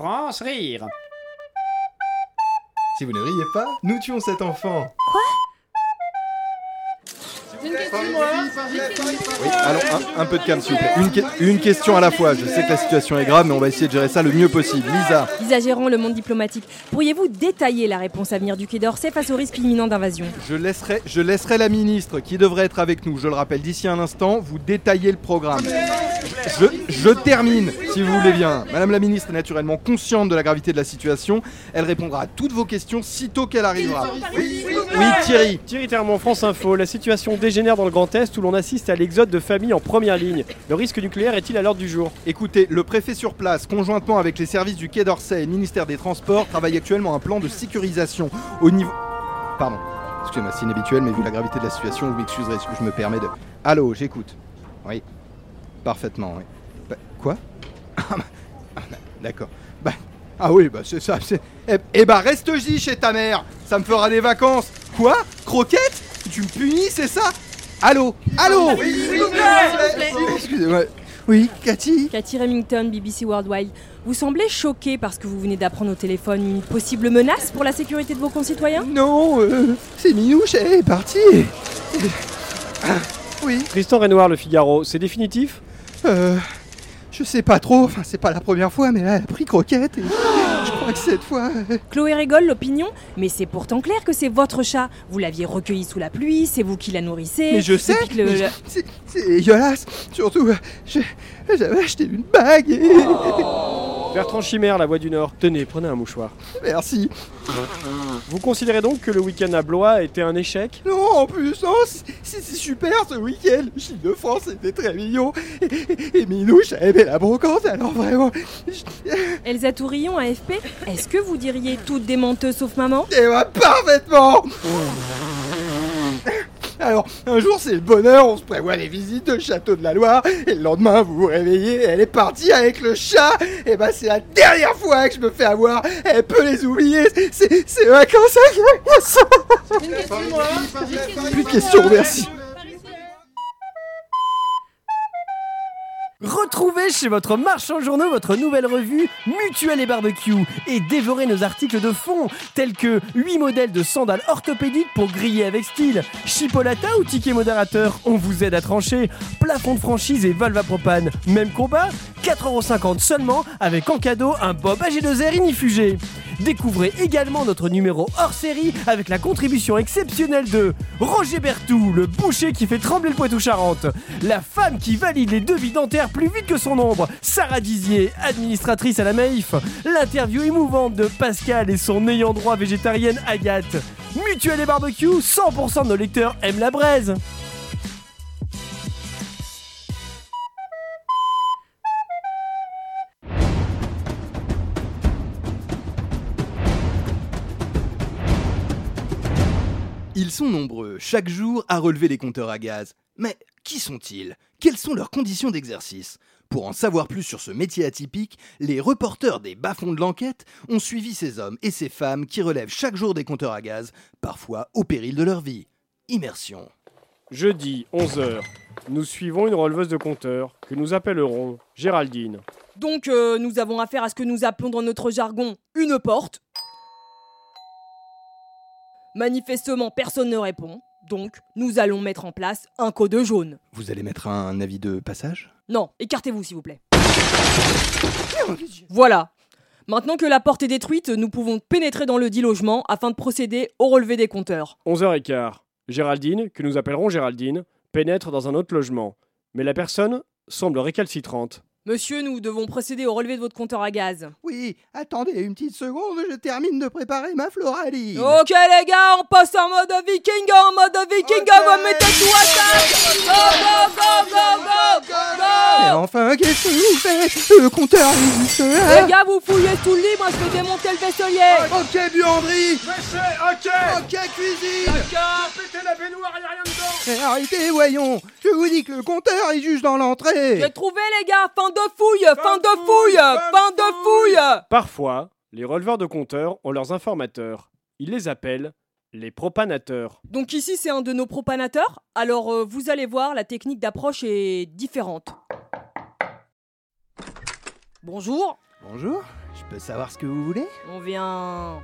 France rire. Si vous ne riez pas, nous tuons cet enfant. Oui, allons, un, un peu de calme s'il vous plaît. Une, que- une question à la fois. Je sais que la situation est grave, mais on va essayer de gérer ça le mieux possible. Lisa, Lisa Gérant, le monde diplomatique. Pourriez-vous détailler la réponse à venir du Quai d'Orsay face au risque imminent d'invasion je laisserai, je laisserai la ministre qui devrait être avec nous, je le rappelle d'ici un instant, vous détailler le programme. Je, je termine, si vous voulez bien. Madame la ministre est naturellement consciente de la gravité de la situation. Elle répondra à toutes vos questions sitôt qu'elle arrivera. Oui, oui, Thierry. Thierry Termont, France Info. La situation dégénère dans le Grand Est où l'on assiste à l'exode de familles en première ligne. Le risque nucléaire est-il à l'ordre du jour? Écoutez, le préfet sur place, conjointement avec les services du Quai d'Orsay et le ministère des Transports, travaille actuellement un plan de sécurisation au niveau. Pardon, excusez-moi, c'est inhabituel, mais vu la gravité de la situation, vous m'excuserez, je me permets de. Allô, j'écoute. Oui, parfaitement, oui. Bah, quoi? D'accord. Bah, ah oui, bah c'est ça, c'est. Eh, eh bah reste-y chez ta mère Ça me fera des vacances Quoi? Croquette Tu me punis, c'est ça? Allô? Allô? Excusez-moi. Oui, Cathy? Cathy Remington, BBC Worldwide. Vous semblez choqué parce que vous venez d'apprendre au téléphone une possible menace pour la sécurité de vos concitoyens? Non, euh, c'est Minouche, elle est partie. Ah, oui, Tristan Renoir, Le Figaro. C'est définitif? Euh, je sais pas trop, enfin c'est pas la première fois, mais là, elle a pris croquette et je crois que cette fois... euh, Chloé rigole, l'opinion Mais c'est pourtant clair que c'est votre chat. Vous l'aviez recueilli sous la pluie, c'est vous qui la nourrissez. Mais je sais, que le- mais je- c'est c'est dégueulasse. Surtout, euh, j'avais acheté une bague et... Bertrand Chimère, La Voix du Nord. Tenez, prenez un mouchoir. Merci. Vous considérez donc que le week-end à Blois était un échec? Non, en plus, non, c'est- c'est super ce week-end. Le Chine de France était très mignon. Et, et- et Minouche a aimé la brocante, alors vraiment... je- Elsa Tourillon, AFP Est-ce que vous diriez toutes des menteuses sauf maman? Et va parfaitement Alors, un jour c'est le bonheur, on se prévoit les visites de château de la Loire, et le lendemain vous vous réveillez, elle est partie avec le chat, et bah c'est la dernière fois que je me fais avoir, elle peut les oublier, c'est c'est vacances à Plus de questions, merci. Retrouvez chez votre marchand journaux votre nouvelle revue Mutuelle et Barbecue et dévorez nos articles de fond tels que 8 modèles de sandales orthopédiques pour griller avec style, chipolata ou ticket modérateur, on vous aide à trancher, plafond de franchise et valve propane, même combat. 4,50€ seulement avec en cadeau un bob AG2R inifugé. Découvrez également notre numéro hors série avec la contribution exceptionnelle de Roger Bertou, le boucher qui fait trembler le Poitou-Charentes, la femme qui valide les devis dentaires plus vite que son ombre, Sarah Dizier, administratrice à la Maïf, l'interview émouvante de Pascal et son ayant droit végétarienne Agathe. Mutuel et barbecue, 100% de nos lecteurs aiment la braise. Ils sont nombreux, chaque jour, à relever les compteurs à gaz. Mais qui sont-ils? Quelles sont leurs conditions d'exercice? Pour en savoir plus sur ce métier atypique, les reporters des bas-fonds de l'enquête ont suivi ces hommes et ces femmes qui relèvent chaque jour des compteurs à gaz, parfois au péril de leur vie. Immersion. Jeudi, 11h. Nous suivons une releveuse de compteurs que nous appellerons Géraldine. Donc euh, nous avons affaire à ce que nous appelons dans notre jargon une porte. Manifestement, personne ne répond. Donc, nous allons mettre en place un code jaune. Vous allez mettre un avis de passage? Non, écartez-vous s'il vous plaît. Voilà. Maintenant que la porte est détruite, nous pouvons pénétrer dans le dit logement afin de procéder au relevé des compteurs. 11h15. Géraldine, que nous appellerons Géraldine, pénètre dans un autre logement. Mais la personne semble récalcitrante. Monsieur, nous devons procéder au relevé de votre compteur à gaz. Oui, attendez une petite seconde, je termine de préparer ma floraline. Ok les gars, on passe en mode viking, en mode viking, Ok. vous mettez tout à table. Go, go, go, go, go, Mais go. Enfin, qu'est-ce que vous faites? Le compteur est juste là Les gars, vous fouillez tout le lit, moi je vais démonter le vaisselier Ok, buanderie. Ok. Ok, cuisine. Pétez la baignoire, y'a rien dedans. Mais arrêtez, voyons. Je vous dis que le compteur est juste dans l'entrée. J'ai trouvé les gars, fin de fouille, fin de fouille, fin de fouille Parfois, les releveurs de compteurs ont leurs informateurs. Ils les appellent les propanateurs. Donc ici c'est un de nos propanateurs, alors euh, vous allez voir, la technique d'approche est différente. Bonjour, Bonjour, je peux savoir ce que vous voulez? On vient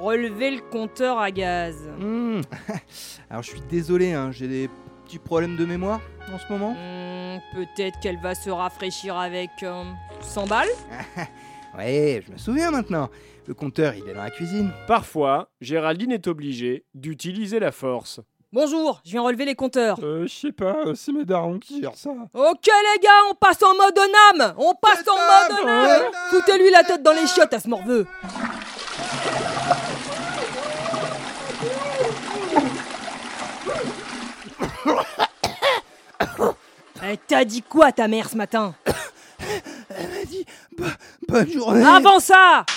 relever le compteur à gaz. Hmm, Alors je suis désolé, hein, j'ai des petits problèmes de mémoire en ce moment? Hmm, Peut-être qu'elle va se rafraîchir avec euh, 100 balles Ouais, je me souviens maintenant. Le compteur, il est dans la cuisine. Parfois, Géraldine est obligée d'utiliser la force. Bonjour, je viens relever les compteurs. Euh, je sais pas, euh, c'est mes darons qui gèrent ça. Ok les gars, on passe en mode âme On passe en mode âme Foutez-lui la tête dans les chiottes à ce morveux Eh, T'as dit quoi ta mère ce matin Elle m'a dit bo- bonne journée. Avant ça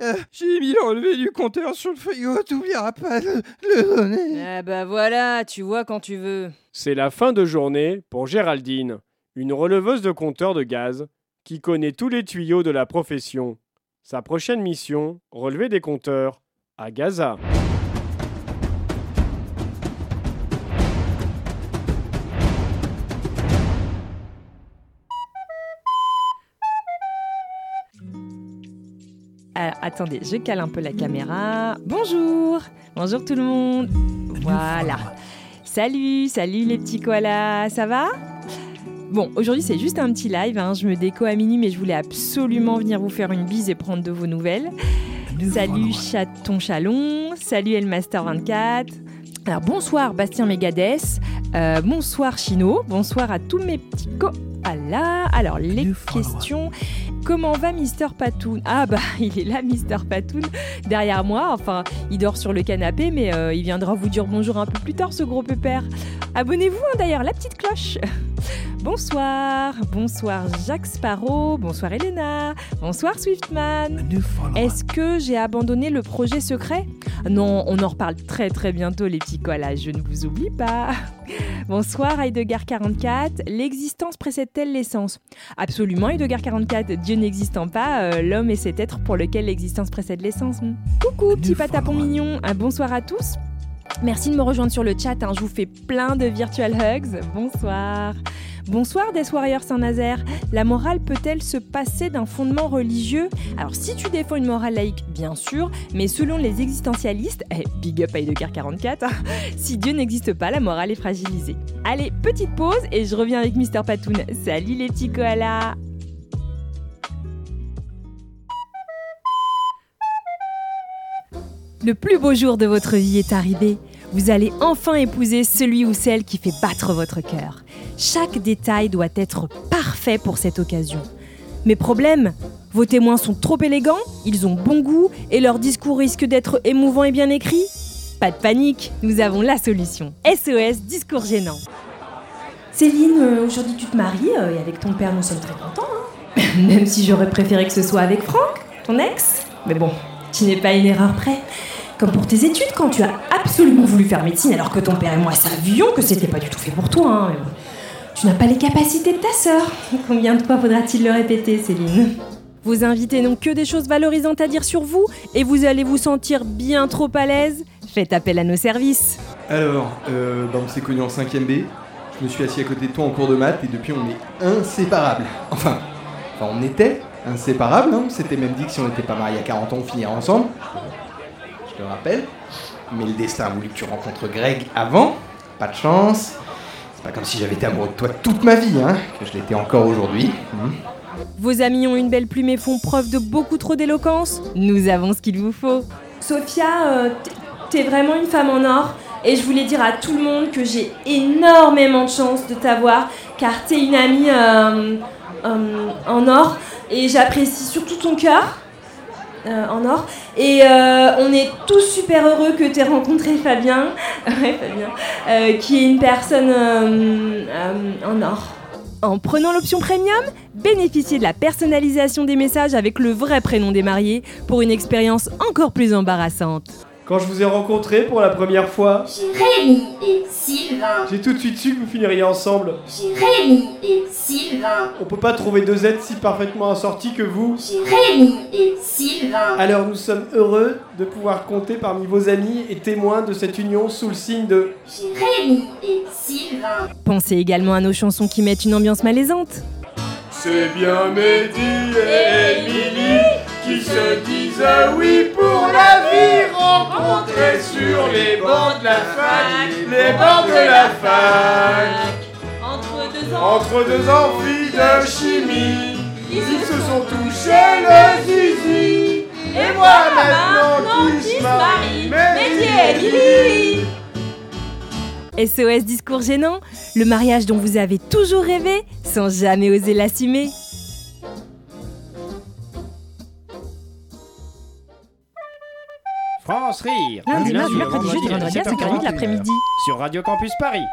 Euh, J'ai mis le relevé du compteur sur le frigo, t'oublieras pas de le donner. Eh bah voilà, tu vois quand tu veux. C'est la fin de journée pour Géraldine, une releveuse de compteur de gaz qui connaît tous les tuyaux de la profession. Sa prochaine mission, relever des compteurs à Gaza. Attendez, je cale un peu la caméra. Bonjour Bonjour tout le monde Voilà. Salut, salut les petits koalas, ça va? Bon, aujourd'hui c'est juste un petit live, hein. je me déco à minuit mais je voulais absolument venir vous faire une bise et prendre de vos nouvelles. Salut chaton chalon, salut Elmaster24. Alors bonsoir Bastien Mégades, Euh, bonsoir Chino, bonsoir à tous mes petits koalas. Alors les questions, comment va Mister Patoun? Ah bah il est là Mister Patoun derrière moi, enfin il dort sur le canapé mais euh, il viendra vous dire bonjour un peu plus tard ce gros pépère. Abonnez-vous hein, d'ailleurs, la petite cloche. Bonsoir, bonsoir Jacques Sparrow, bonsoir Elena, bonsoir Swiftman. Est-ce que j'ai abandonné le projet secret? Non, on en reparle très très bientôt les petits koalas, je ne vous oublie pas. Bonsoir Heidegger44, l'existence précède-t-elle l'essence? Absolument Heidegger44, Dieu n'existant pas, euh, l'homme est cet être pour lequel l'existence précède l'essence. Coucou petit patapon mignon, un bonsoir à tous. Merci de me rejoindre sur le chat, hein, je vous fais plein de virtual hugs. Bonsoir. Bonsoir Death Warrior Saint-Nazaire. La morale peut-elle se passer d'un fondement religieux? Alors si tu défends une morale laïque, bien sûr, mais selon les existentialistes, eh, big up Heidegger 44, hein, si Dieu n'existe pas, la morale est fragilisée. Allez, petite pause et je reviens avec Mister Patoun. Salut les petits Le plus beau jour de votre vie est arrivé. Vous allez enfin épouser celui ou celle qui fait battre votre cœur. Chaque détail doit être parfait pour cette occasion. Mais problème, vos témoins sont trop élégants, ils ont bon goût et leur discours risque d'être émouvant et bien écrit? Pas de panique, nous avons la solution. SOS, discours gênant. Céline, euh, aujourd'hui tu te maries euh, et avec ton père nous sommes très contents. hein. Même si j'aurais préféré que ce soit avec Franck, ton ex. Mais bon, tu n'es pas une erreur près. Comme pour tes études, quand tu as absolument voulu faire médecine alors que ton père et moi savions que c'était pas du tout fait pour toi. hein. Tu n'as pas les capacités de ta sœur. Combien de fois faudra-t-il le répéter, Céline? Vos invités n'ont que des choses valorisantes à dire sur vous et vous allez vous sentir bien trop à l'aise. Faites appel à nos services. Alors, euh, bah, on s'est connus en 5ème B. Je me suis assis à côté de toi en cours de maths et depuis on est inséparables. Enfin, enfin on était inséparables. Hein. On s'était même dit que si on n'était pas mariés à 40 ans, on finirait ensemble. Je te rappelle. Mais le destin a voulu que tu rencontres Greg avant. Pas de chance. C'est pas comme si j'avais été amoureux de toi toute ma vie, hein, que je l'étais encore aujourd'hui. Hmm. Vos amis ont une belle plume et font preuve de beaucoup trop d'éloquence. Nous avons ce qu'il vous faut. Sophia, euh, t'es vraiment une femme en or. Et je voulais dire à tout le monde que j'ai énormément de chance de t'avoir, car t'es une amie euh, euh, en or. Et j'apprécie surtout ton cœur euh, en or. Et euh, on est tous super heureux que t'aies rencontré Fabien, Fabien euh, qui est une personne en or. En prenant l'option premium, bénéficiez de la personnalisation des messages avec le vrai prénom des mariés pour une expérience encore plus embarrassante. Quand je vous ai rencontré pour la première fois, Jérémy et Sylvain. j'ai tout de suite su que vous finiriez ensemble. Jérémy et Sylvain. On peut pas trouver deux êtres si parfaitement assortis que vous. Jérémy et Sylvain. Alors nous sommes heureux de pouvoir compter parmi vos amis et témoins de cette union sous le signe de... Jérémy et Sylvain. Pensez également à nos chansons qui mettent une ambiance malaisante. C'est bien Mehdi et Émilie qui se disent oui pour vie rencontrés sur les bancs de la fac, les bancs de la fac. Entre deux Entre deux amphis de chimie, ils se sont touchés le zizi. Et moi maintenant qui se marie, Émilie. SOS Discours gênant, le mariage dont vous avez toujours rêvé sans jamais oser l'assumer. Rire Lundi, mardi, mercredi, jeudi, vendredi à 5h30 de l'après-midi. sur Radio Campus Paris.